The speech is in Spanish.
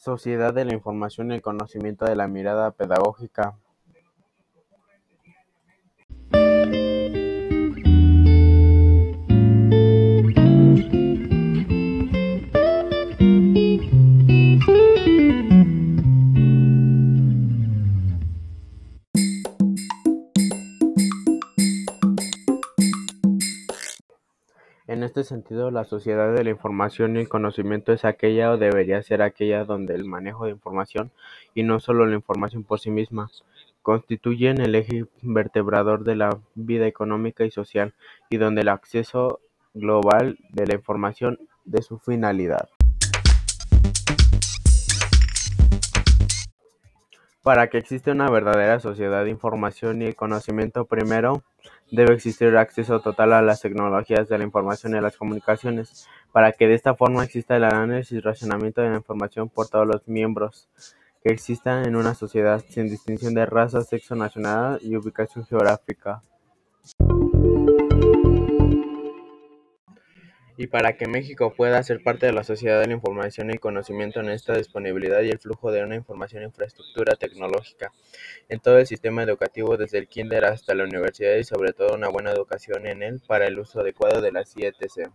Sociedad de la información y el conocimiento desde la mirada pedagógica. En este sentido, la sociedad de la información y el conocimiento es aquella o debería ser aquella donde el manejo de información, y no sólo la información por sí misma, constituyen el eje vertebrador de la vida económica y social, y donde el acceso global de la información es su finalidad. Para que exista una verdadera sociedad de información y conocimiento, primero, debe existir acceso total a las tecnologías de la información y las comunicaciones, para que de esta forma exista el análisis y racionamiento de la información por todos los miembros que existan en una sociedad, sin distinción de raza, sexo, nacionalidad y ubicación geográfica. Y para que México pueda ser parte de la sociedad de la información y conocimiento necesita disponibilidad y el flujo de una información e infraestructura tecnológica en todo el sistema educativo desde el kinder hasta la universidad y sobre todo una buena educación en él para el uso adecuado de las IETC.